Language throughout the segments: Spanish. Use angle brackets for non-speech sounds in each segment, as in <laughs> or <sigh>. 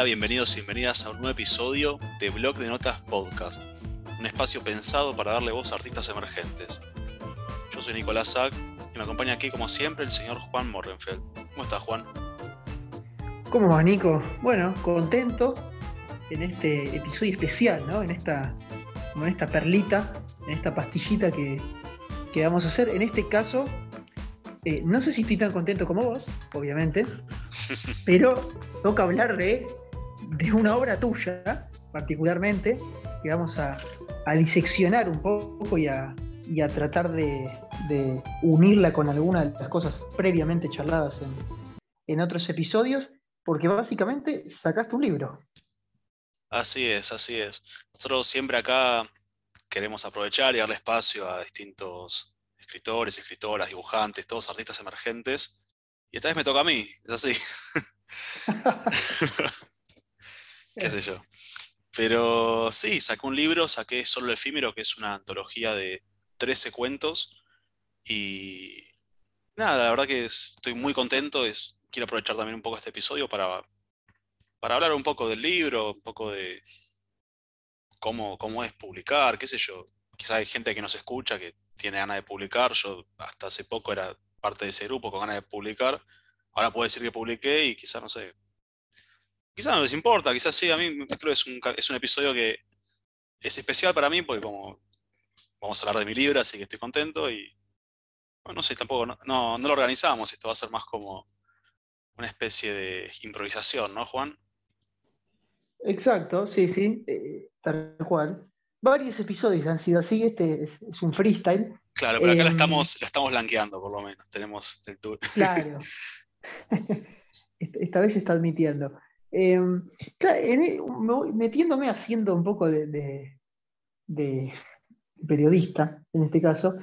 Hola, bienvenidos y bienvenidas a un nuevo episodio de Blog de Notas Podcast, un espacio pensado para darle voz a artistas emergentes. Yo soy Nicolás Sack y me acompaña aquí, como siempre, el señor Juan Morrenfeld. ¿Cómo estás, Juan? ¿Cómo va, Nico? Bueno, contento en este episodio especial, ¿no? En esta, en esta perlita, en esta pastillita que, que vamos a hacer. En este caso, eh, no sé si estoy tan contento como vos, obviamente, <laughs> pero toca hablar de, de, una obra tuya, particularmente, que vamos a, a diseccionar un poco y a, y a tratar de, de, unirla con alguna de las cosas previamente charladas en, en otros episodios, porque básicamente sacaste un libro. Así es, así es. Nosotros siempre acá queremos aprovechar y darle espacio a distintos escritores, escritoras, dibujantes, todos artistas emergentes. Y esta vez me toca a mí, es así. <laughs> Qué sé yo. Pero sí, saqué un libro, saqué Solo el efímero, que es una antología de 13 cuentos. Y nada, la verdad que estoy muy contento. Es, quiero aprovechar también un poco este episodio para, para hablar un poco del libro, un poco de cómo, cómo es publicar, qué sé yo. Quizás hay gente que nos escucha que tiene ganas de publicar. Yo hasta hace poco era parte de ese grupo con ganas de publicar. Ahora puedo decir que publiqué y quizás, no sé, quizás no les importa, quizás sí, a mí creo que es un, es un episodio que es especial para mí porque como vamos a hablar de mi libro, así que estoy contento y bueno, no sé, tampoco, no, no, lo organizamos, esto va a ser más como una especie de improvisación, ¿no, Juan? Exacto, sí, sí, eh, tal cual varios episodios han sido así, este es, un freestyle. Claro, pero acá la, em, estamos, la estamos blanqueando, por lo menos. Tenemos el tour. Claro. <laughs> <laughs> Esta vez se está admitiendo. Em, metiéndome haciendo un poco de, periodista, en este caso,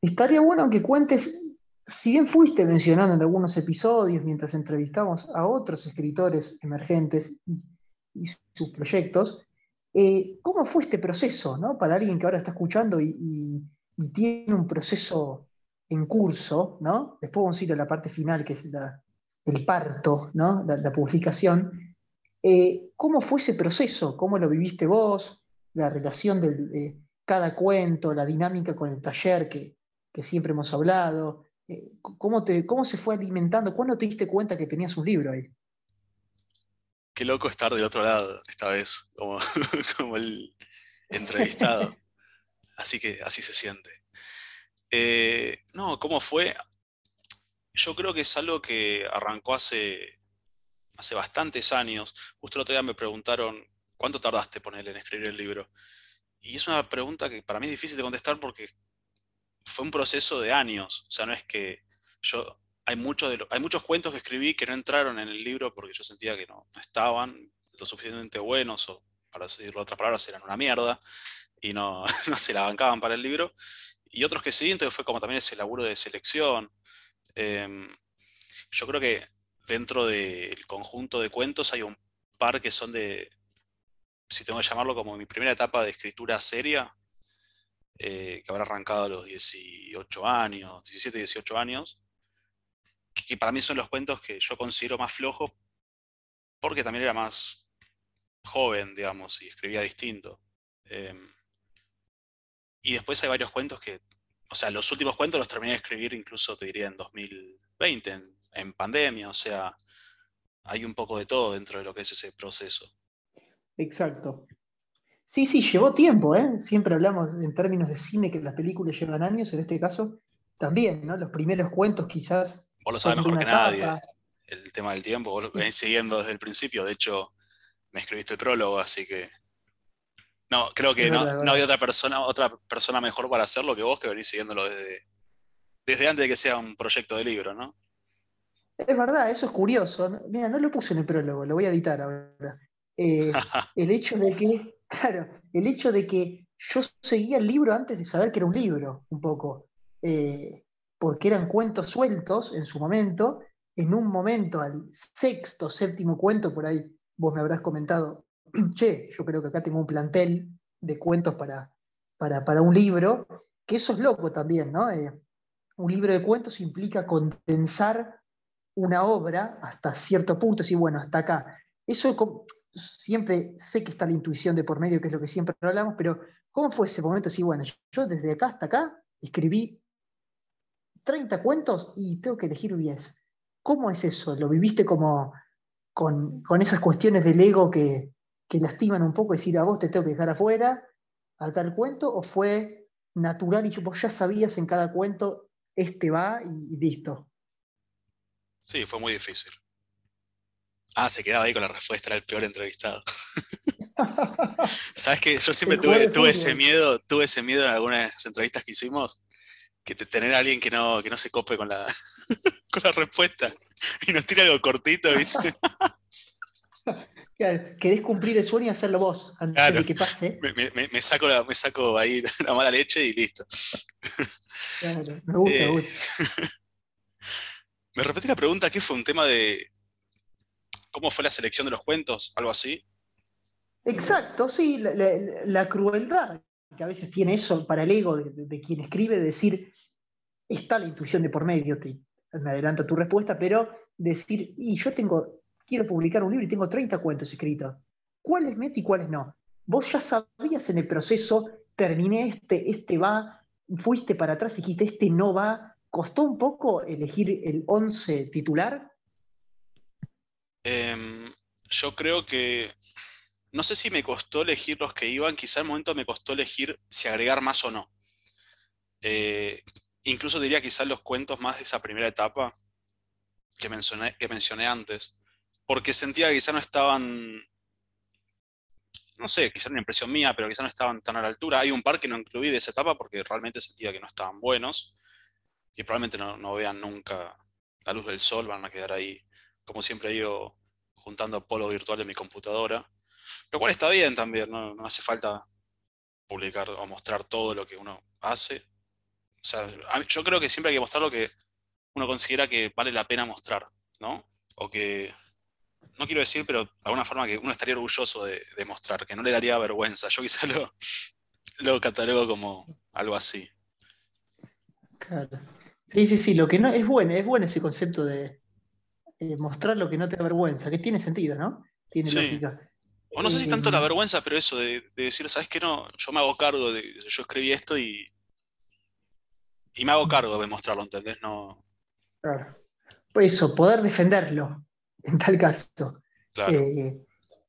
estaría bueno que cuentes, si bien fuiste mencionando en algunos episodios mientras entrevistamos a otros escritores emergentes y sus proyectos, eh, ¿Cómo fue este proceso ¿no? para alguien que ahora está escuchando y, tiene un proceso en curso? ¿no? Después vamos a ir a la parte final, que es el parto, ¿no? la, publicación. Eh, ¿Cómo fue ese proceso? ¿Cómo lo viviste vos? La relación de cada cuento, la dinámica con el taller que, siempre hemos hablado. Eh, ¿cómo, te, ¿Cómo se fue alimentando? ¿Cuándo te diste cuenta que tenías un libro ahí? qué loco estar del otro lado esta vez, como, <laughs> como el entrevistado. <laughs> Así que así se siente. Eh, no, ¿cómo fue? Yo creo que es algo que arrancó hace, hace bastantes años. Justo el otro día me preguntaron, ¿cuánto tardaste ponerle en escribir el libro? Y es una pregunta que para mí es difícil de contestar porque fue un proceso de años. O sea, no es que yo hay, de hay muchos cuentos que escribí que no entraron en el libro porque yo sentía que no, estaban lo suficientemente buenos o, para decirlo otras palabras, eran una mierda y no, <laughs> no se la bancaban para el libro. Y otros que sí, entonces fue como también ese laburo de selección. Em, yo creo que dentro del conjunto de cuentos hay un par que son de, si tengo que llamarlo como mi primera etapa de escritura seria, eh, que habrá arrancado a los 18 años, 17, 18 años, que para mí son los cuentos que yo considero más flojos porque también era más joven, digamos, y escribía distinto. Em, y después hay varios cuentos que, o sea, los últimos cuentos los terminé de escribir incluso, te diría, en 2020, en, pandemia, o sea, hay un poco de todo dentro de lo que es ese proceso. Exacto. Sí, sí, llevó tiempo, ¿eh? Siempre hablamos en términos de cine que las películas llevan años, en este caso también, ¿no? Los primeros cuentos quizás Vos lo sabes mejor que nadie. El tema del tiempo, vos lo venís siguiendo desde el principio. De hecho, me escribiste el prólogo, así que. No, creo que no, había otra persona, otra persona mejor para hacerlo que vos, que venís siguiéndolo desde, desde antes de que sea un proyecto de libro, ¿no? Es verdad, eso es curioso. Mira, no lo puse en el prólogo, lo voy a editar ahora. Eh, <laughs> el hecho de que, claro, el hecho de que yo seguía el libro antes de saber que era un libro, un poco. Eh, porque eran cuentos sueltos en su momento, en un momento al sexto, séptimo cuento, por ahí vos me habrás comentado, <clears throat> che, yo creo que acá tengo un plantel de cuentos para, para, un libro, que eso es loco también, ¿no? Eh, un libro de cuentos implica condensar una obra hasta cierto punto, y bueno, hasta acá. eso siempre sé que está la intuición de por medio, que es lo que siempre hablamos, pero ¿cómo fue ese momento? Sí, bueno, yo desde acá hasta acá escribí 30 cuentos y tengo que elegir 10. ¿Cómo es eso? ¿Lo viviste como con, esas cuestiones del ego que, lastiman un poco, decir a vos te tengo que dejar afuera a tal cuento, o fue natural y vos ya sabías en cada cuento, este va y, listo? Sí, fue muy difícil. Ah, se quedaba ahí con la respuesta, era el peor entrevistado. <laughs> ¿Sabes qué? Yo siempre tuve, ese miedo, tuve ese miedo en algunas entrevistas que hicimos, que tener a alguien que no, que no se cope con la, <laughs> con la respuesta y nos tira algo cortito, ¿viste? <laughs> querés cumplir el sueño y hacerlo vos antes de que pase. <laughs> Me, saco me saco ahí <laughs> la mala leche y listo. Claro, me gusta, me eh, gusta. <laughs> me repetí la pregunta, ¿qué fue un tema de cómo fue la selección de los cuentos? ¿Algo así? Exacto, sí, la, crueldad que a veces tiene eso para el ego de, quien escribe, decir, está la intuición de por medio, te, me adelanto tu respuesta, pero decir, y yo tengo, quiero publicar un libro y tengo 30 cuentos escritos, ¿cuáles meto y cuáles no? Vos ya sabías en el proceso, terminé este, este va, fuiste para atrás y dijiste, este no va, ¿costó un poco elegir el 11 titular? Em, yo creo que no sé si me costó elegir los que iban, quizá el momento me costó elegir si agregar más o no. Eh, incluso diría quizás los cuentos más de esa primera etapa que mencioné antes, porque sentía que quizá no estaban, no sé, quizá una impresión mía, pero quizá no estaban tan a la altura. Hay un par que no incluí de esa etapa porque realmente sentía que no estaban buenos y probablemente no, no vean nunca la luz del sol, van a quedar ahí, como siempre digo, juntando polo virtual en mi computadora. Lo cual está bien también, no, hace falta publicar o mostrar todo lo que uno hace. O sea, yo creo que siempre hay que mostrar lo que uno considera que vale la pena mostrar, ¿no? O que, no quiero decir, pero de alguna forma que uno estaría orgulloso de, mostrar, que no le daría vergüenza. Yo quizá lo, <laughs> lo catalogo como algo así. Claro. Sí, sí, sí, lo que no es bueno, es bueno ese concepto de eh, mostrar lo que no te da vergüenza, que tiene sentido, ¿no? Tiene lógica. O no sé si tanto la em, vergüenza, pero eso de, decir, ¿sabes qué? No, yo me hago cargo de. Yo escribí esto y. Y me hago cargo de mostrarlo, ¿entendés? No. Claro. Pues eso, poder defenderlo, en tal caso. Claro. Eh,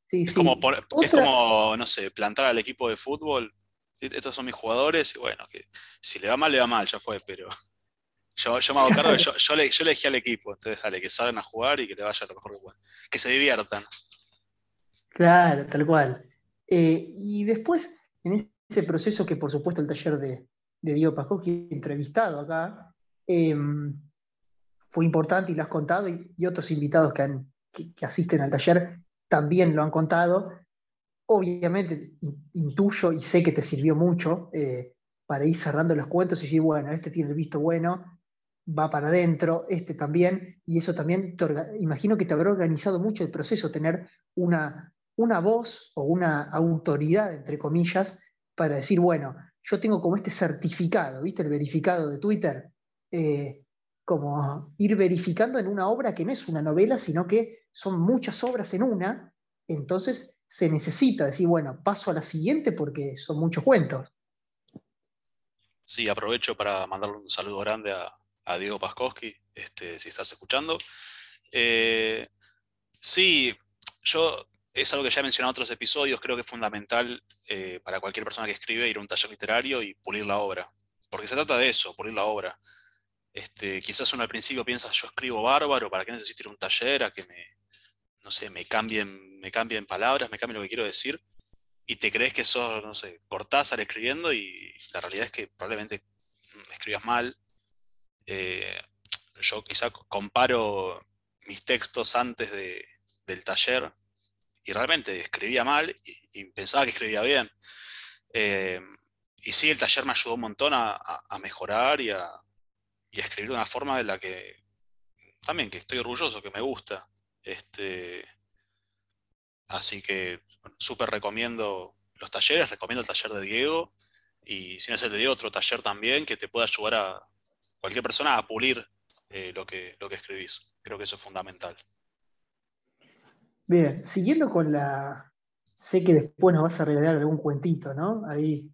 es, Como es como, no sé, plantar al equipo de fútbol. Estos son mis jugadores y bueno, que si le va mal, le va mal, ya fue, pero <laughs> yo, yo me hago cargo, <laughs> yo, yo, le, yo elegí al equipo, entonces dale, que salgan a jugar y que le vaya lo mejor que puedan. Que se diviertan. Claro, tal cual. Eh, y después, en ese proceso que por supuesto el taller de, de Diego Pascoski, entrevistado acá, em, fue importante y lo has contado, y, otros invitados que, asisten al taller también lo han contado. Obviamente intuyo y sé que te sirvió mucho eh, para ir cerrando los cuentos y decir, bueno, este tiene el visto bueno, va para adentro, este también, y eso también, imagino que te habrá organizado mucho el proceso, tener una, una voz o una autoridad, entre comillas, para decir, bueno, yo tengo como este certificado, ¿viste? El verificado de Twitter, eh, como ir verificando en una obra que no es una novela, sino que son muchas obras en una, entonces se necesita decir, bueno, paso a la siguiente porque son muchos cuentos. Sí, aprovecho para mandarle un saludo grande a, Diego Paskowski, este, si estás escuchando. Eh, sí, yo es algo que ya he mencionado en otros episodios, creo que es fundamental eh, para cualquier persona que escribe ir a un taller literario y pulir la obra. Porque se trata de eso, pulir la obra. Este, quizás uno al principio piensa, yo escribo bárbaro, ¿para qué necesito ir a un taller? A que me, no sé, me cambien, me cambien palabras, me cambien lo que quiero decir. Y te crees que sos, no sé, Cortázar escribiendo y la realidad es que probablemente escribas mal. Eh, yo quizá comparo mis textos antes del taller y realmente escribía mal y, pensaba que escribía bien. Eh, y sí, el taller me ayudó un montón a, mejorar y a, escribir de una forma de la que también que estoy orgulloso, que me gusta. Este, así que súper recomiendo los talleres, recomiendo el taller de Diego y si no es el de otro taller también que te pueda ayudar a cualquier persona a pulir eh, lo, que, lo que escribís. Creo que eso es fundamental. Bien, siguiendo con la. Sé que después nos vas a regalar algún cuentito, ¿no? Ahí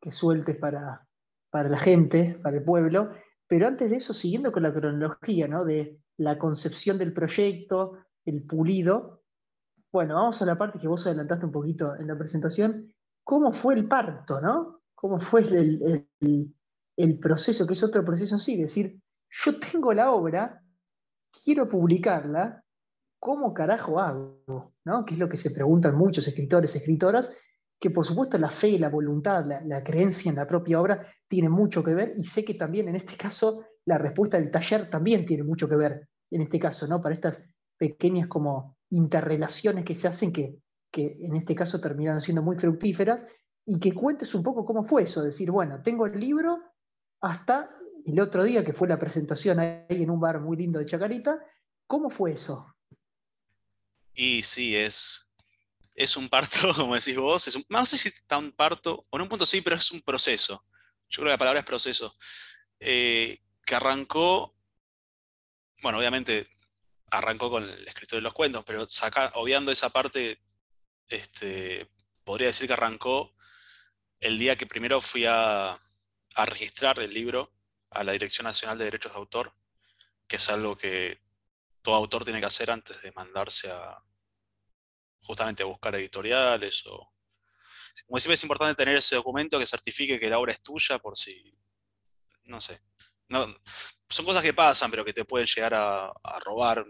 que sueltes para, para la gente, para el pueblo. Pero antes de eso, siguiendo con la cronología, ¿no? De la concepción del proyecto, el pulido. Bueno, vamos a la parte que vos adelantaste un poquito en la presentación. ¿Cómo fue el parto, no? ¿Cómo fue el, el proceso, que es otro proceso así? Decir, yo tengo la obra, quiero publicarla, ¿cómo carajo hago? ¿no? Que es lo que se preguntan muchos escritores, escritoras, que por supuesto la fe, la voluntad, la, creencia en la propia obra tiene mucho que ver y sé que también en este caso la respuesta del taller también tiene mucho que ver en este caso, ¿no? Para estas pequeñas como interrelaciones que se hacen que, que en este caso terminan siendo muy fructíferas y que cuentes un poco cómo fue eso, decir, bueno, tengo el libro hasta el otro día que fue la presentación ahí en un bar muy lindo de Chacarita, ¿cómo fue eso? Y sí, es, es un parto, <laughs> como decís vos, es no sé si está un parto, o en un punto sí, pero es un proceso. Yo creo que la palabra es proceso. Eh, que arrancó, bueno, obviamente arrancó con el escritor de los cuentos, pero saca, obviando esa parte, este, podría decir que arrancó el día que primero fui a, a registrar el libro a la Dirección Nacional de Derechos de Autor, que es algo que todo autor tiene que hacer antes de mandarse a justamente buscar editoriales o como siempre es importante tener ese documento que certifique que la obra es tuya por si no sé. No, son cosas que pasan pero que te pueden llegar a, robar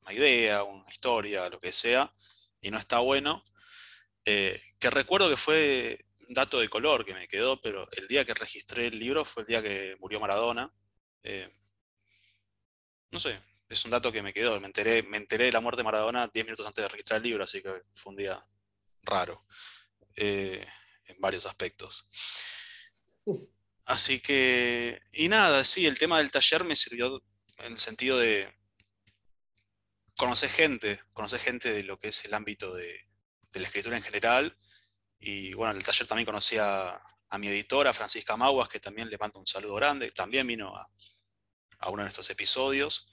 una idea una historia lo que sea y no está bueno. Eh, que recuerdo que fue un dato de color que me quedó pero el día que registré el libro fue el día que murió Maradona. Eh, no sé es un dato que me quedó. Me enteré, me enteré de la muerte de Maradona 10 minutos antes de registrar el libro, así que fue un día raro eh, en varios aspectos. Así que, y nada, sí, el tema del taller me sirvió en el sentido de conocer gente, conocer gente de lo que es el ámbito de, la escritura en general. Y bueno, en el taller también conocí a, mi editora, Francisca Maguas, que también le mando un saludo grande, también vino a, a uno de nuestros episodios.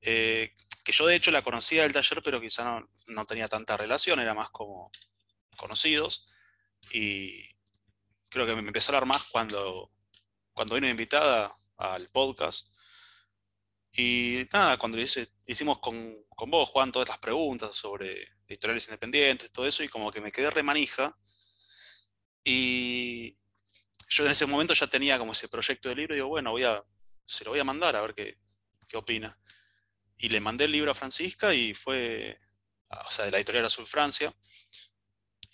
Eh, que yo de hecho la conocía del taller, pero quizá no, tenía tanta relación, era más como conocidos. Y creo que me empezó a hablar más cuando, cuando vino invitada al podcast. Y nada, cuando hicimos con, con, vos, Juan, todas estas preguntas sobre editoriales independientes, todo eso, y como que me quedé remanija. Y yo en ese momento ya tenía como ese proyecto de libro y digo, bueno, voy a, se lo voy a mandar a ver qué, qué opina. Y le mandé el libro a Francisca y fue, o sea, de la editorial Azul Francia.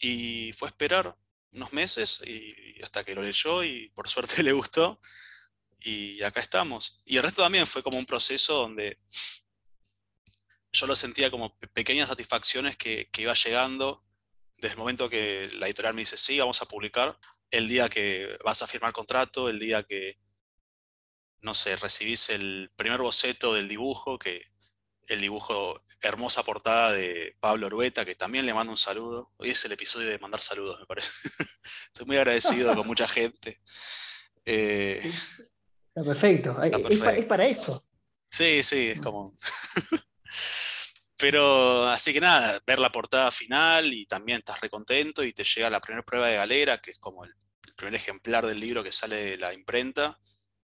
Y fue esperar unos meses y hasta que lo leyó y por suerte <laughs> le gustó. Y acá estamos. Y el resto también fue como un proceso donde yo lo sentía como pequeñas satisfacciones que, que iba llegando desde el momento que la editorial me dice, sí, vamos a publicar, el día que vas a firmar contrato, el día que, no sé, recibís el primer boceto del dibujo, que el dibujo, hermosa portada de Pablo Orueta, que también le mando un saludo. Hoy es el episodio de mandar saludos, me parece. <laughs> Estoy muy agradecido con mucha gente. Eh, está perfecto. Es, para eso. Sí, sí, es como. <laughs> Pero así que nada, ver la portada final y también estás recontento y te llega la primera prueba de galera, que es como el, primer ejemplar del libro que sale de la imprenta,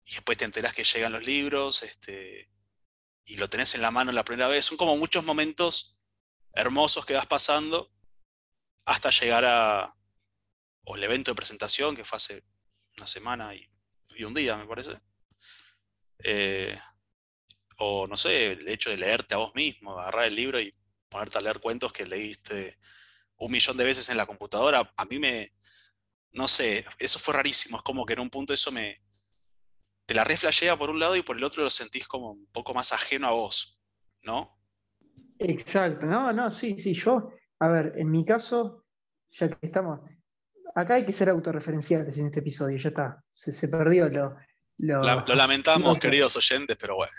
y después te enteras que llegan los libros, este, y lo tenés en la mano la primera vez. Son como muchos momentos hermosos que vas pasando hasta llegar a o el evento de presentación que fue hace una semana y, un día, me parece. Eh, o no sé, el hecho de leerte a vos mismo, agarrar el libro y ponerte a leer cuentos que leíste un millón de veces en la computadora, a mí me, no sé, eso fue rarísimo, es como que en un punto eso me, te la reflejea por un lado y por el otro lo sentís como un poco más ajeno a vos, ¿no? Exacto, no, no, sí, sí, yo, a ver, en mi caso, ya que estamos, acá hay que ser autorreferenciales en este episodio, ya está, se, perdió lo... Lo, lamentamos, queridos oyentes, pero bueno.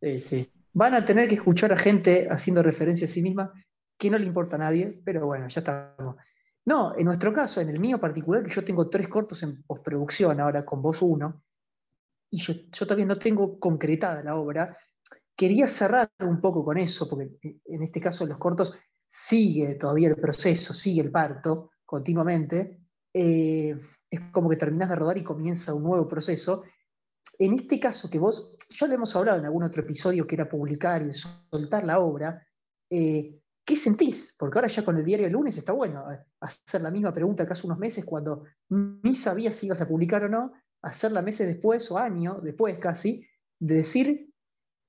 Sí, sí. Van a tener que escuchar a gente haciendo referencia a sí misma que no le importa a nadie, pero bueno, ya estamos. No, en nuestro caso, en el mío particular, que yo tengo tres cortos en postproducción ahora con vos uno, y yo, yo todavía no tengo concretada la obra, quería cerrar un poco con eso, porque en este caso en los cortos sigue todavía el proceso, sigue el parto continuamente. Eh, es como que terminas de rodar y comienza un nuevo proceso. En este caso que vos, ya lo hemos hablado en algún otro episodio que era publicar y soltar la obra, eh, ¿qué sentís? Porque ahora ya con el diario del lunes está bueno eh, hacer la misma pregunta que hace unos meses cuando ni sabías si ibas a publicar o no, hacerla meses después o años después casi, de decir,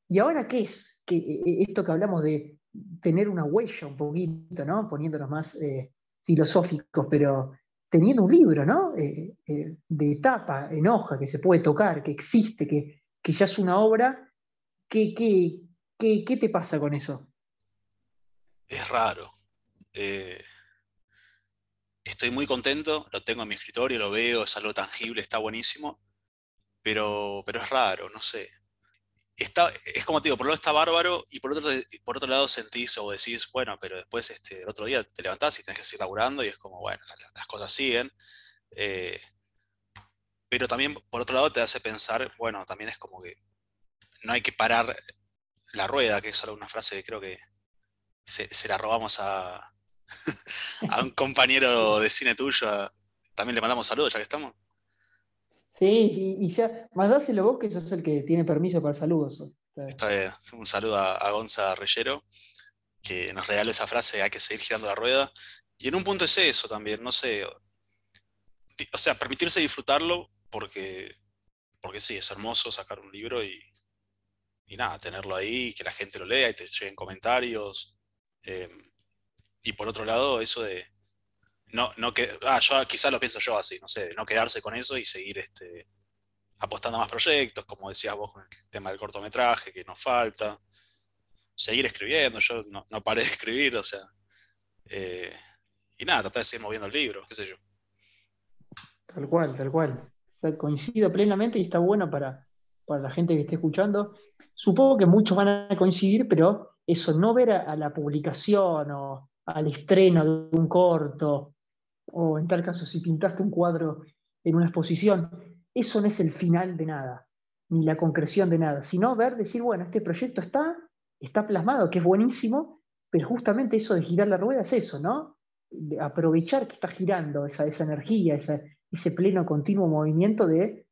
¿y ahora qué es? Que, esto que hablamos de tener una huella un poquito, ¿no? Poniéndonos más eh, filosóficos, pero teniendo un libro, ¿no? Eh, eh, de etapa, en hoja, que se puede tocar, que existe, que, ya es una obra, ¿qué, qué, te pasa con eso? Es raro. Estoy muy contento, lo tengo en mi escritorio, lo veo, es algo tangible, está buenísimo, pero, pero es raro, no sé es como te digo, por un lado está bárbaro y por otro, por otro lado sentís o decís, bueno, pero después este, el otro día te levantás y tenés que seguir laburando y es como, bueno, las, cosas siguen. Eh, pero también, por otro lado, te hace pensar, bueno, también es como que no hay que parar la rueda, que es solo una frase que creo que se, la robamos a, <laughs> a, un compañero de cine tuyo. También le mandamos saludos, ya que estamos. Sí, y, ya, mandáselo vos que sos el que tiene permiso para saludos. Está bien. Un saludo a, Gonza Reyero, que nos regala esa frase, hay que seguir girando la rueda. Y en un punto es eso también, no sé. O sea, permitirse disfrutarlo porque, porque sí, es hermoso sacar un libro y, y nada, tenerlo ahí, que la gente lo lea y te lleguen comentarios. Eh, y por otro lado, eso de, no, no que, ah, yo quizás lo pienso yo así, no sé, no quedarse con eso y seguir este, apostando a más proyectos, como decías vos con el tema del cortometraje, que nos falta. Seguir escribiendo, yo no, no paré de escribir, o sea. Eh, y nada, tratar de seguir moviendo el libro, qué sé yo. Tal cual, tal cual. coincido plenamente y está bueno para, para la gente que esté escuchando. Supongo que muchos van a coincidir, pero eso, no ver a la publicación o al estreno de un corto o en tal caso si pintaste un cuadro en una exposición, eso no es el final de nada, ni la concreción de nada, sino ver, decir, bueno, este proyecto está, está plasmado, que es buenísimo, pero justamente eso de girar la rueda es eso, ¿no? Aprovechar que está girando esa, esa energía, ese pleno continuo movimiento de,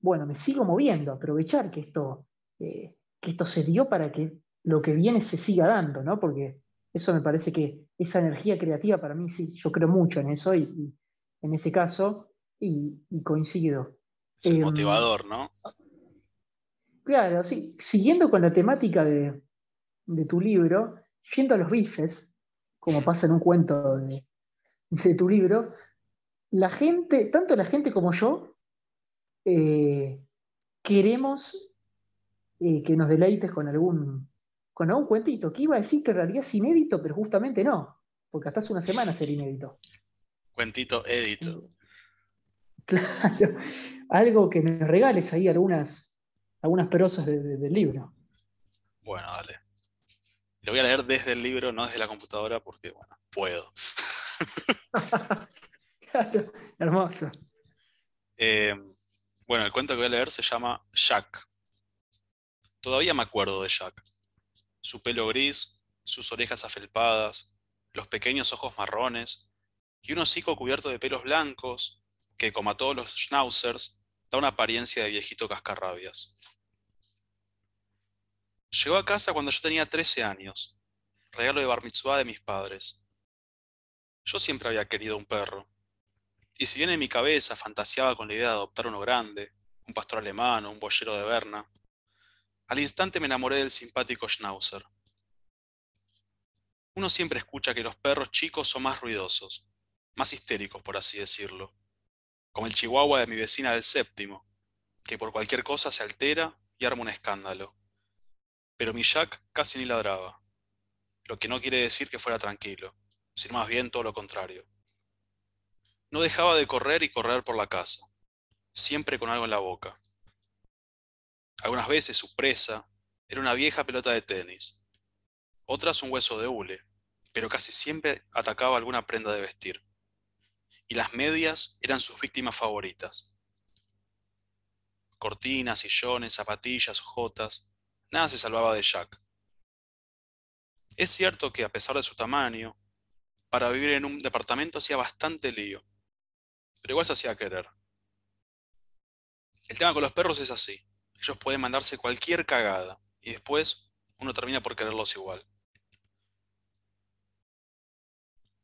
bueno, me sigo moviendo, aprovechar que esto, eh, que esto se dio para que lo que viene se siga dando, ¿no? Porque eso me parece que esa energía creativa para mí sí, yo creo mucho en eso y, en ese caso y, coincido. Es em, motivador, ¿no? Claro, sí. Siguiendo con la temática de, tu libro, yendo a los bifes, como pasa en un cuento de, tu libro, la gente, tanto la gente como yo, eh, queremos eh, que nos deleites con algún con algún cuentito, que iba a decir que en realidad es inédito, pero justamente no, porque hasta hace una semana ser inédito. Cuentito edito. Claro, algo que me regales ahí algunas, algunas prosas del libro. Bueno, dale. Lo voy a leer desde el libro, no desde la computadora, porque, bueno, puedo. <laughs> claro, hermoso. Eh, bueno, el cuento que voy a leer se llama Jack. Todavía me acuerdo de Jack su pelo gris, sus orejas afelpadas, los pequeños ojos marrones, y un hocico cubierto de pelos blancos, que, como a todos los schnauzers, da una apariencia de viejito cascarrabias. Llegó a casa cuando yo tenía 13 años, regalo de bar de mis padres. Yo siempre había querido un perro, y si bien en mi cabeza fantaseaba con la idea de adoptar uno grande, un pastor alemán o un boyero de Berna, al instante me enamoré del simpático Schnauzer. Uno siempre escucha que los perros chicos son más ruidosos, más histéricos, por así decirlo, como el chihuahua de mi vecina del séptimo, que por cualquier cosa se altera y arma un escándalo. Pero mi Jack casi ni ladraba, lo que no quiere decir que fuera tranquilo, sino más bien todo lo contrario. No dejaba de correr y correr por la casa, siempre con algo en la boca. Algunas veces su presa era una vieja pelota de tenis, otras un hueso de hule, pero casi siempre atacaba alguna prenda de vestir. Y las medias eran sus víctimas favoritas. Cortinas, sillones, zapatillas, jotas, nada se salvaba de Jack. Es cierto que a pesar de su tamaño, para vivir en un departamento hacía bastante lío, pero igual se hacía querer. El tema con los perros es así, ellos pueden mandarse cualquier cagada y después uno termina por quererlos igual.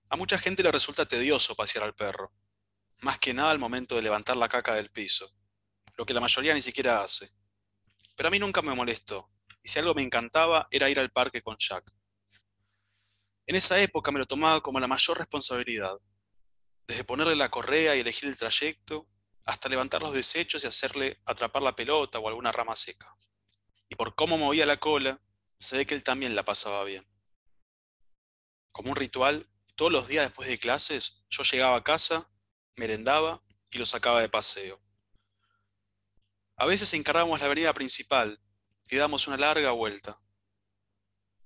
A mucha gente le resulta tedioso pasear al perro, más que nada al momento de levantar la caca del piso, lo que la mayoría ni siquiera hace. Pero a mí nunca me molestó, y si algo me encantaba era ir al parque con Jack. En esa época me lo tomaba como la mayor responsabilidad, desde ponerle la correa y elegir el trayecto, hasta levantar los desechos y hacerle atrapar la pelota o alguna rama seca. Y por cómo movía la cola, se ve que él también la pasaba bien. Como un ritual, todos los días después de clases, yo llegaba a casa, merendaba y lo sacaba de paseo. A veces encarábamos la avenida principal y dábamos una larga vuelta.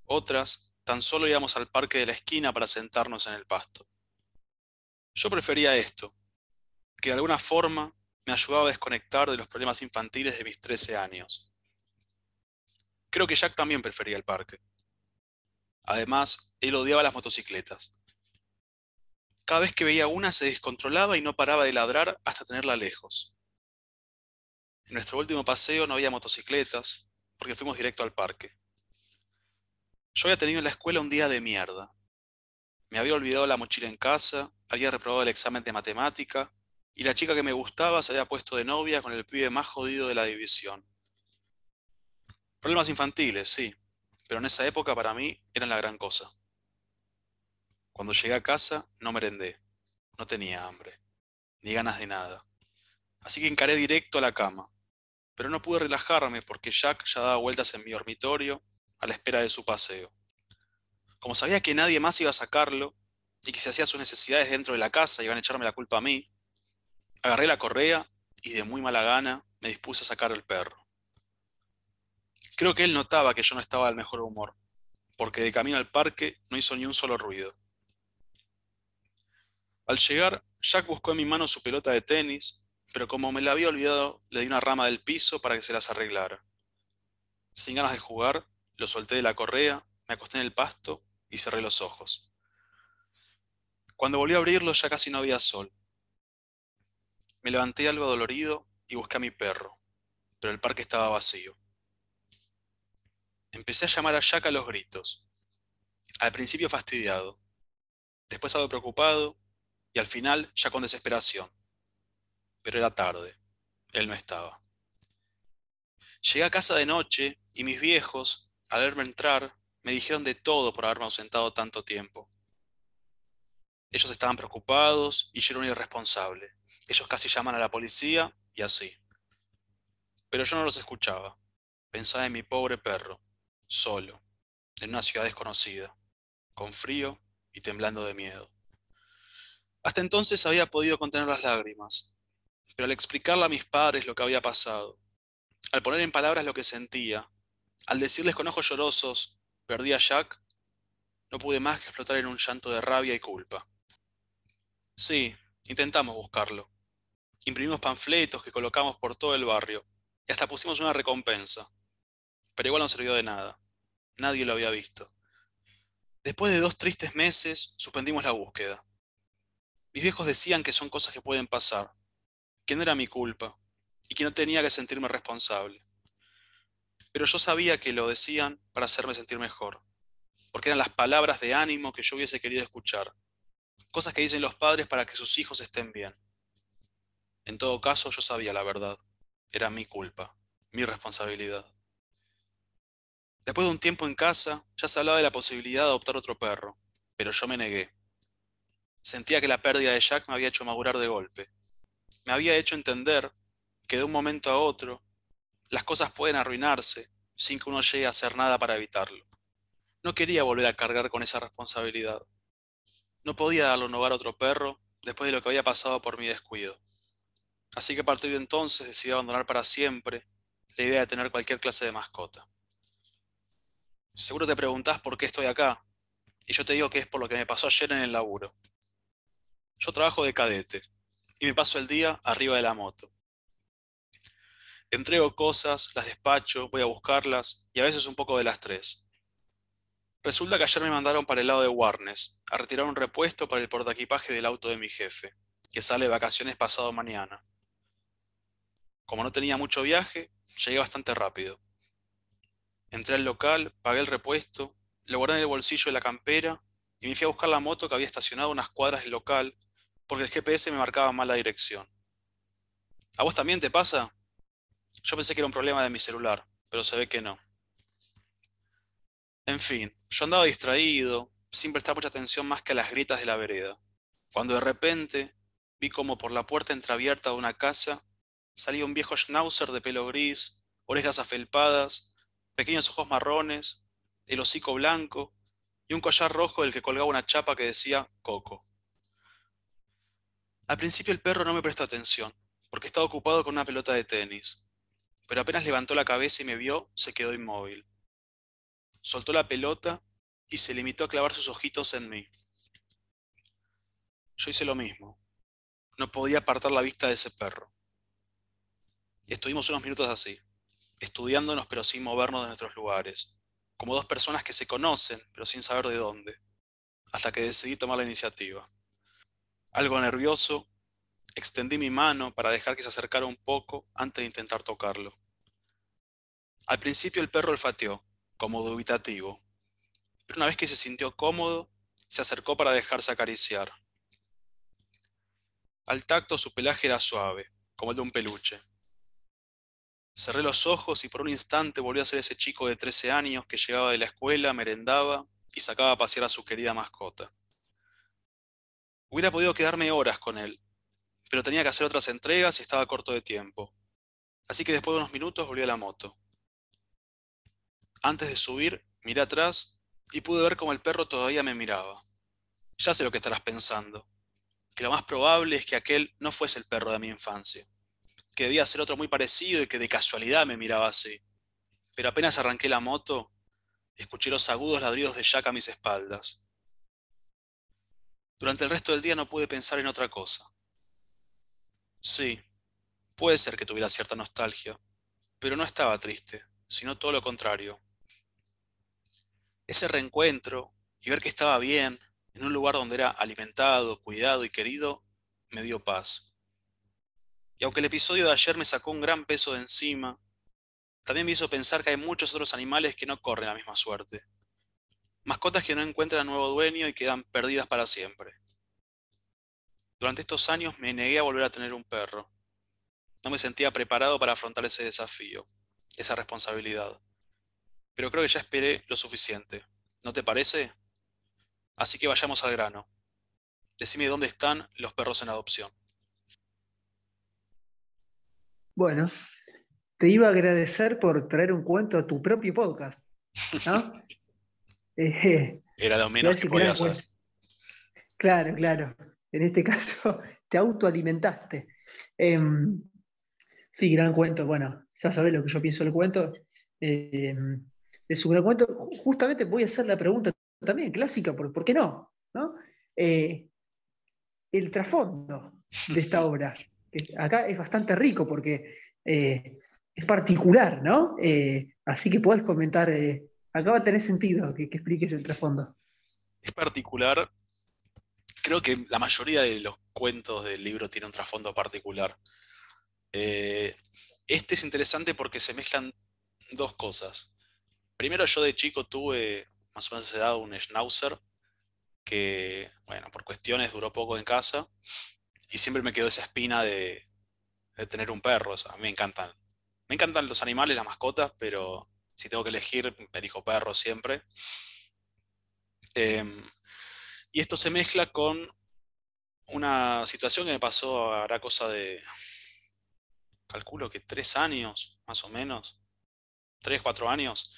Otras, tan solo íbamos al parque de la esquina para sentarnos en el pasto. Yo prefería esto, que de alguna forma me ayudaba a desconectar de los problemas infantiles de mis 13 años. Creo que Jack también prefería el parque. Además, él odiaba las motocicletas. Cada vez que veía una se descontrolaba y no paraba de ladrar hasta tenerla lejos. En nuestro último paseo no había motocicletas, porque fuimos directo al parque. Yo había tenido en la escuela un día de mierda. Me había olvidado la mochila en casa, había reprobado el examen de matemática, y la chica que me gustaba se había puesto de novia con el pibe más jodido de la división. Problemas infantiles, sí, pero en esa época para mí eran la gran cosa. Cuando llegué a casa no merendé, no tenía hambre, ni ganas de nada. Así que encaré directo a la cama. Pero no pude relajarme porque Jack ya daba vueltas en mi dormitorio a la espera de su paseo. Como sabía que nadie más iba a sacarlo y que si hacía sus necesidades dentro de la casa iban a echarme la culpa a mí, agarré la correa y de muy mala gana me dispuse a sacar el perro. Creo que él notaba que yo no estaba al mejor humor, porque de camino al parque no hizo ni un solo ruido. Al llegar, Jack buscó en mi mano su pelota de tenis, pero como me la había olvidado, le di una rama del piso para que se las arreglara. Sin ganas de jugar, lo solté de la correa, me acosté en el pasto y cerré los ojos. Cuando volví a abrirlo ya casi no había sol. Me levanté algo dolorido y busqué a mi perro, pero el parque estaba vacío. Empecé a llamar a Jack a los gritos. Al principio fastidiado, después algo preocupado y al final ya con desesperación. Pero era tarde, él no estaba. Llegué a casa de noche y mis viejos, al verme entrar, me dijeron de todo por haberme ausentado tanto tiempo. Ellos estaban preocupados y yo era un irresponsable. Ellos casi llaman a la policía y así. Pero yo no los escuchaba. Pensaba en mi pobre perro, solo, en una ciudad desconocida, con frío y temblando de miedo. Hasta entonces había podido contener las lágrimas, pero al explicarle a mis padres lo que había pasado, al poner en palabras lo que sentía, al decirles con ojos llorosos, perdí a Jack, no pude más que explotar en un llanto de rabia y culpa. Sí, intentamos buscarlo. Imprimimos panfletos que colocamos por todo el barrio y hasta pusimos una recompensa. Pero igual no sirvió de nada. Nadie lo había visto. Después de dos tristes meses, suspendimos la búsqueda. Mis viejos decían que son cosas que pueden pasar, que no era mi culpa y que no tenía que sentirme responsable. Pero yo sabía que lo decían para hacerme sentir mejor, porque eran las palabras de ánimo que yo hubiese querido escuchar, cosas que dicen los padres para que sus hijos estén bien. En todo caso, yo sabía la verdad, era mi culpa, mi responsabilidad. Después de un tiempo en casa, ya se hablaba de la posibilidad de adoptar otro perro, pero yo me negué. Sentía que la pérdida de Jack me había hecho madurar de golpe. Me había hecho entender que de un momento a otro las cosas pueden arruinarse sin que uno llegue a hacer nada para evitarlo. No quería volver a cargar con esa responsabilidad. No podía darle un hogar a otro perro después de lo que había pasado por mi descuido. Así que a partir de entonces decidí abandonar para siempre la idea de tener cualquier clase de mascota. Seguro te preguntás por qué estoy acá, y yo te digo que es por lo que me pasó ayer en el laburo. Yo trabajo de cadete y me paso el día arriba de la moto. Entrego cosas, las despacho, voy a buscarlas y a veces un poco de las tres. Resulta que ayer me mandaron para el lado de Warnes a retirar un repuesto para el portaequipaje del auto de mi jefe, que sale de vacaciones pasado mañana. Como no tenía mucho viaje, llegué bastante rápido. Entré al local, pagué el repuesto, lo guardé en el bolsillo de la campera y me fui a buscar la moto que había estacionado unas cuadras del local porque el GPS me marcaba mal la dirección. ¿A vos también te pasa? Yo pensé que era un problema de mi celular, pero se ve que no. En fin, yo andaba distraído, sin prestar mucha atención más que a las gritas de la vereda, cuando de repente vi como por la puerta entreabierta de una casa salía un viejo schnauzer de pelo gris, orejas afelpadas, pequeños ojos marrones, el hocico blanco y un collar rojo del que colgaba una chapa que decía Coco. Al principio el perro no me prestó atención, porque estaba ocupado con una pelota de tenis, pero apenas levantó la cabeza y me vio, se quedó inmóvil. Soltó la pelota y se limitó a clavar sus ojitos en mí. Yo hice lo mismo. No podía apartar la vista de ese perro. Estuvimos unos minutos así, estudiándonos pero sin movernos de nuestros lugares, como dos personas que se conocen pero sin saber de dónde, hasta que decidí tomar la iniciativa. Algo nervioso, extendí mi mano para dejar que se acercara un poco antes de intentar tocarlo. Al principio el perro olfateó, como dubitativo, pero una vez que se sintió cómodo, se acercó para dejarse acariciar. Al tacto su pelaje era suave, como el de un peluche. Cerré los ojos y por un instante volví a ser ese chico de 13 años que llegaba de la escuela, merendaba y sacaba a pasear a su querida mascota. Hubiera podido quedarme horas con él, pero tenía que hacer otras entregas y estaba corto de tiempo. Así que después de unos minutos volví a la moto. Antes de subir, miré atrás y pude ver cómo el perro todavía me miraba. Ya sé lo que estarás pensando, que lo más probable es que aquel no fuese el perro de mi infancia, que debía ser otro muy parecido y que de casualidad me miraba así. Pero apenas arranqué la moto, escuché los agudos ladridos de Jack a mis espaldas. Durante el resto del día no pude pensar en otra cosa. Sí, puede ser que tuviera cierta nostalgia, pero no estaba triste, sino todo lo contrario. Ese reencuentro y ver que estaba bien, en un lugar donde era alimentado, cuidado y querido, me dio paz. Y aunque el episodio de ayer me sacó un gran peso de encima, también me hizo pensar que hay muchos otros animales que no corren la misma suerte mascotas que no encuentran nuevo dueño y quedan perdidas para siempre. Durante estos años me negué a volver a tener un perro. No me sentía preparado para afrontar ese desafío, esa responsabilidad. Pero creo que ya esperé lo suficiente. ¿No te parece? Así que vayamos al grano. Decime dónde están los perros en adopción. Bueno, te iba a agradecer por traer un cuento a tu propio podcast. ¿no? <laughs> Eh, Era lo menos que podía hacer. Claro, claro. En este <laughs> caso, te autoalimentaste. Em, sí, gran cuento. Bueno, ya sabes lo que yo pienso del cuento. Em, de su gran cuento, justamente voy a hacer la pregunta también clásica, ¿por, qué no? Eh, el trasfondo de esta <laughs> obra. Acá es bastante rico porque eh, es particular, ¿no? así que puedes comentar acaba de tener sentido que, expliques el trasfondo. Es particular. Creo que la mayoría de los cuentos del libro tiene un trasfondo particular. Eh, este es interesante porque se mezclan dos cosas. Primero, yo de chico tuve más o menos edad un schnauzer que, bueno, por cuestiones duró poco en casa y siempre me quedó esa espina de, tener un perro. a mí me encantan. Me encantan los animales, las mascotas, pero si tengo que elegir, elijo perro siempre. Em, y esto se mezcla con una situación que me pasó hará cosa de, calculo que tres años, más o menos, tres, cuatro años.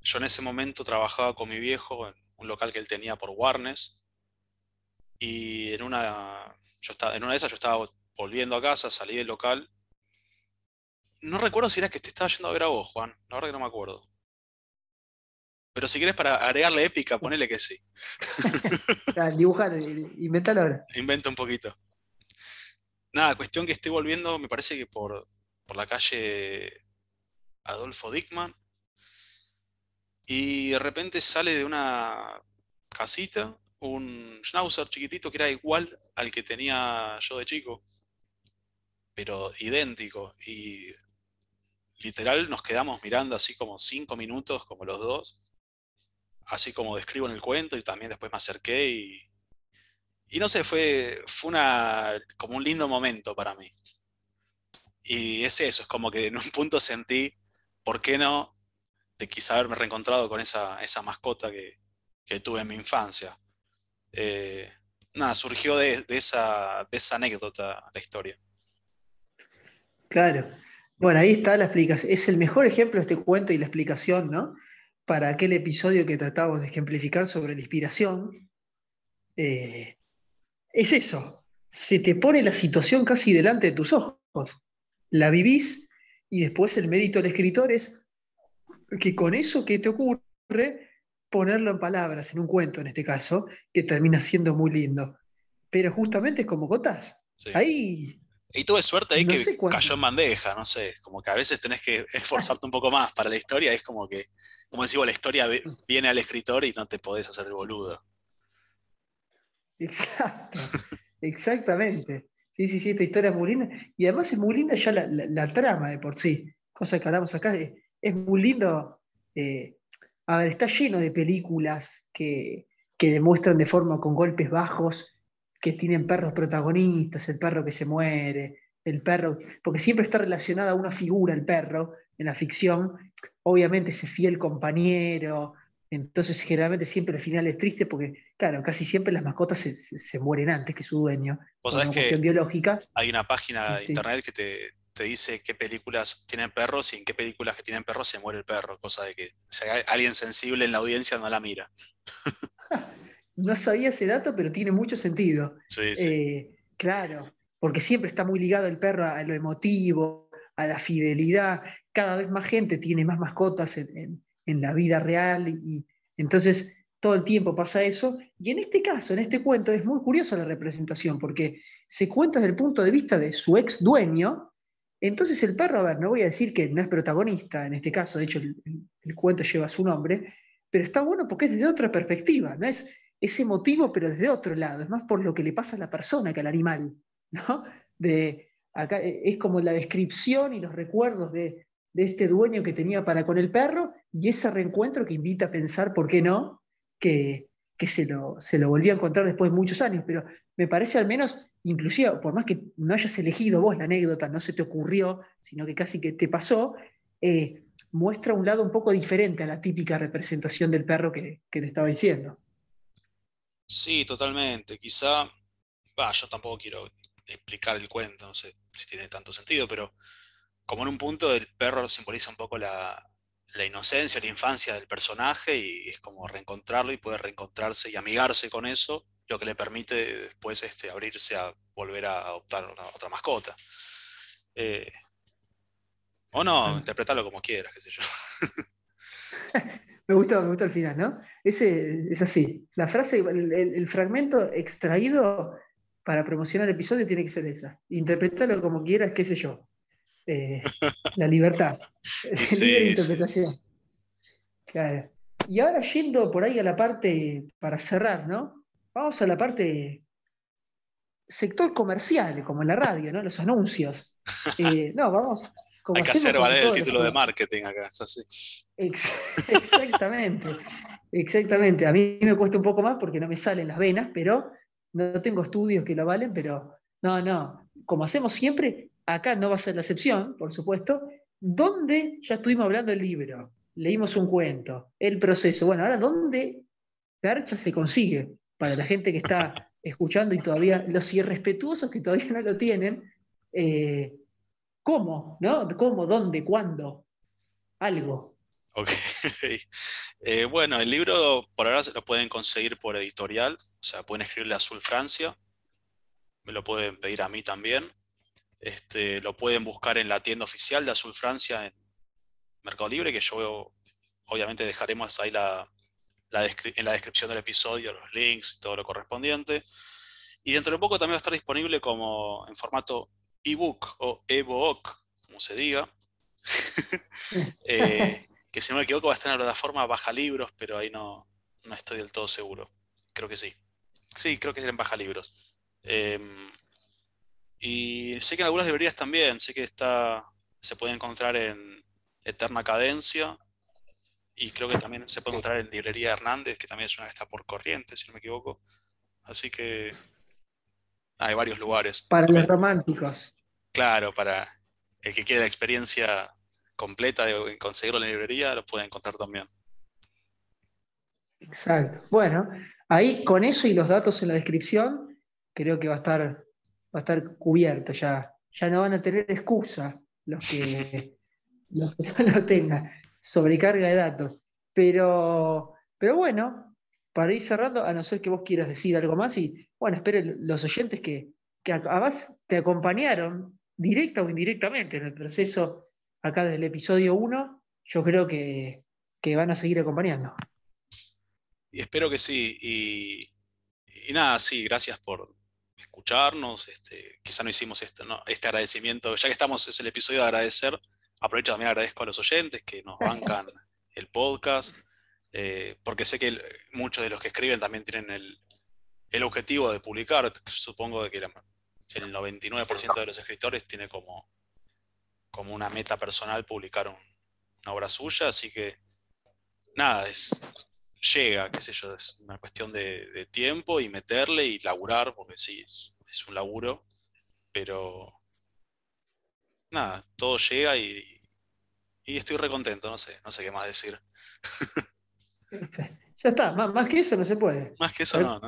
Yo en ese momento trabajaba con mi viejo en un local que él tenía por Warnes. Y en una, yo estaba, en una de esas yo estaba volviendo a casa, salí del local no recuerdo si era que te estaba yendo a ver a vos, Juan. La verdad que no me acuerdo. Pero si quieres para agregarle épica, ponele que sí. <laughs> Dibujar, inventalo ahora. Inventa un poquito. Nada, cuestión que estoy volviendo, me parece que por, por la calle Adolfo Dickman. Y de repente sale de una casita un schnauzer chiquitito que era igual al que tenía yo de chico, pero idéntico. Y literal nos quedamos mirando así como cinco minutos, como los dos, así como describo en el cuento, y también después me acerqué y, y no sé, fue, fue una, como un lindo momento para mí. Y es eso, es como que en un punto sentí, ¿por qué no? De quizá haberme reencontrado con esa, esa mascota que, que tuve en mi infancia. Eh, nada, surgió de, esa, de esa anécdota la historia. Claro. Bueno, ahí está la explicación. Es el mejor ejemplo este cuento y la explicación, ¿no? Para aquel episodio que tratamos de ejemplificar sobre la inspiración. Eh, es eso. Se te pone la situación casi delante de tus ojos. La vivís y después el mérito del escritor es que con eso que te ocurre ponerlo en palabras, en un cuento en este caso, que termina siendo muy lindo. Pero justamente es como contás. Ahí. Y tuve suerte ahí que cayó en bandeja, no sé, como que a veces tenés que esforzarte un poco más para la historia, es como que, como decimos, la historia viene al escritor y no te podés hacer el boludo. Exacto, exactamente. Sí, sí, sí, esta historia es muy linda. Y además es muy linda ya la, trama de por sí. Cosa que hablamos acá, es, muy lindo eh, a ver, está lleno de películas que, demuestran de forma con golpes bajos que tienen perros protagonistas, el perro que se muere, el perro, porque siempre está relacionada a una figura el perro en la ficción, obviamente ese fiel compañero, entonces generalmente siempre el final es triste porque, claro, casi siempre las mascotas se, mueren antes que su dueño. ¿Vos sabés que biológica. Hay una página de internet que te, te dice qué películas tienen perros y en qué películas que tienen perros se muere el perro, cosa de que alguien sensible en la audiencia no la mira. <laughs> no sabía ese dato, pero tiene mucho sentido. Sí, sí. Eh, claro, porque siempre está muy ligado el perro a lo emotivo, a la fidelidad. Cada vez más gente tiene más mascotas en, la vida real y entonces todo el tiempo pasa eso. Y en este caso, en este cuento, es muy curiosa la representación porque se cuenta desde el punto de vista de su ex dueño, entonces el perro, a ver, no voy a decir que no es protagonista en este caso, de hecho el, cuento lleva su nombre, pero está bueno porque es desde otra perspectiva, no es ese motivo, pero desde otro lado, es más por lo que le pasa a la persona que al animal, ¿no? De, acá e, es como la descripción y los recuerdos de, este dueño que tenía para con el perro y ese reencuentro que invita a pensar, ¿por qué no? Que, se, lo, se lo volvió a encontrar después de muchos años, pero me parece al menos inclusive, por más que no hayas elegido vos la anécdota, no se te ocurrió, sino que casi que te pasó, eh, muestra un lado un poco diferente a la típica representación del perro que, te estaba diciendo. Sí, totalmente. Quizá, yo tampoco quiero explicar el cuento, no sé si tiene tanto sentido, pero como en un punto el perro simboliza un poco la, la inocencia, la infancia del personaje y es como reencontrarlo y poder reencontrarse y amigarse con eso lo que le permite después este, abrirse a volver a adoptar una, otra mascota. Eh, o no, interpretarlo como quieras, qué sé yo. <laughs> me gustó, me gustó el final, ¿no? Ese, es así. La frase, el, fragmento extraído para promocionar el episodio tiene que ser esa. Interpretarlo como quieras, qué sé yo. Eh, la libertad. <laughs> <laughs> Libre interpretación. Claro. Y ahora yendo por ahí a la parte para cerrar, ¿no? Vamos a la parte sector comercial, como en la radio, ¿no? Los anuncios. <laughs> Eh, no, vamos. Hay que hacer valer el título de marketing acá, es así. exactamente, exactamente. A mí me cuesta un poco más porque no me salen las venas, pero no tengo estudios que lo valen, pero no, no. Como hacemos siempre, acá no va a ser la excepción, por supuesto. ¿Dónde ya estuvimos hablando del libro? Leímos un cuento, el proceso. Bueno, ahora, ¿dónde Garcha se consigue? para la gente que está <laughs> escuchando y todavía, los irrespetuosos que todavía no lo tienen, eh, ¿cómo? ¿No? ¿Cómo? ¿Dónde? ¿Cuándo? Algo. Ok. <laughs> Eh, bueno, el libro por ahora se lo pueden conseguir por editorial, o sea, pueden escribirle a Azul Francia, me lo pueden pedir a mí también. Este, lo pueden buscar en la tienda oficial de Azul Francia en Mercado Libre, que yo obviamente dejaremos ahí la, en la descripción del episodio los links y todo lo correspondiente. Y dentro de poco también va a estar disponible como en formato ebook o ebook, como se diga. <laughs> Eh, que si no me equivoco va a estar en la plataforma Baja Libros, pero ahí no, no estoy del todo seguro. Creo que sí. Sí, creo que es en Baja Libros. Em, y sé que en algunas librerías también, sé que está, se puede encontrar en Eterna Cadencia y creo que también se puede encontrar en Librería Hernández, que también es una que está por corriente, si no me equivoco. Así que hay varios lugares. Para los románticos. Claro, para el que quiere la experiencia completa de conseguirlo en la librería, lo puede encontrar también. Exacto. Bueno, ahí con eso y los datos en la descripción, creo que va a estar, va a estar cubierto ya. Ya no van a tener excusa los que, <laughs> los que no lo tengan. Sobrecarga de datos. Pero, pero bueno, para ir cerrando, a no ser que vos quieras decir algo más, y bueno, espero los oyentes que, que además te acompañaron directa o indirectamente en el proceso acá desde el episodio 1, yo creo que, que van a seguir acompañando. Y espero que sí. Y, nada, sí, gracias por escucharnos. Este, quizá no hicimos este, este agradecimiento, ya que estamos, es el episodio de agradecer, aprovecho también agradezco a los oyentes que nos bancan <laughs> el podcast, eh, porque sé que muchos de los que escriben también tienen el, objetivo de publicar. Supongo que el 99% de los escritores tiene como, como una meta personal publicar una obra suya, así que nada, es, llega, qué sé yo, es una cuestión de, tiempo y meterle y laburar, porque sí, es, un laburo, pero nada, todo llega y, estoy recontento, no sé, no sé qué más decir. <laughs> ya está, más, que eso no se puede. Más que eso no.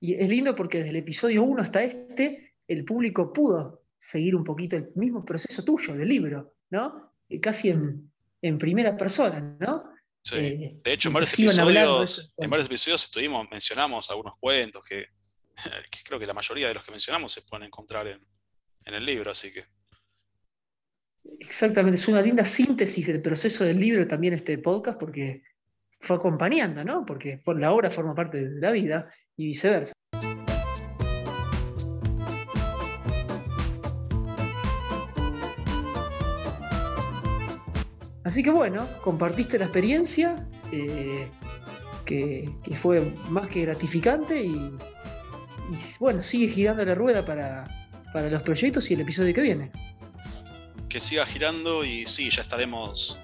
y es lindo porque desde el episodio 1 hasta este, el público pudo seguir un poquito el mismo proceso tuyo del libro, ¿no? Casi en, en primera persona, ¿no? Eh, de hecho, en varios, episodios, en varios episodios estuvimos, mencionamos algunos cuentos <laughs> que, creo que la mayoría de los que mencionamos se pueden encontrar en, el libro, así que. Exactamente, es una linda síntesis del proceso del libro también este podcast, porque fue acompañando, ¿no? Porque la obra forma parte de la vida y viceversa. Así que bueno, compartiste la experiencia, eh, que, fue más que gratificante y, bueno, sigue girando la rueda para, para los proyectos y el episodio que viene. Que siga girando y sí, ya estaremos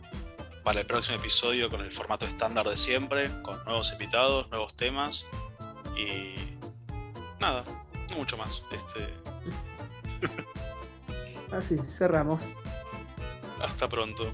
para el próximo episodio con el formato estándar de siempre, con nuevos invitados, nuevos temas y nada, mucho más. Este... Así, cerramos. Hasta pronto.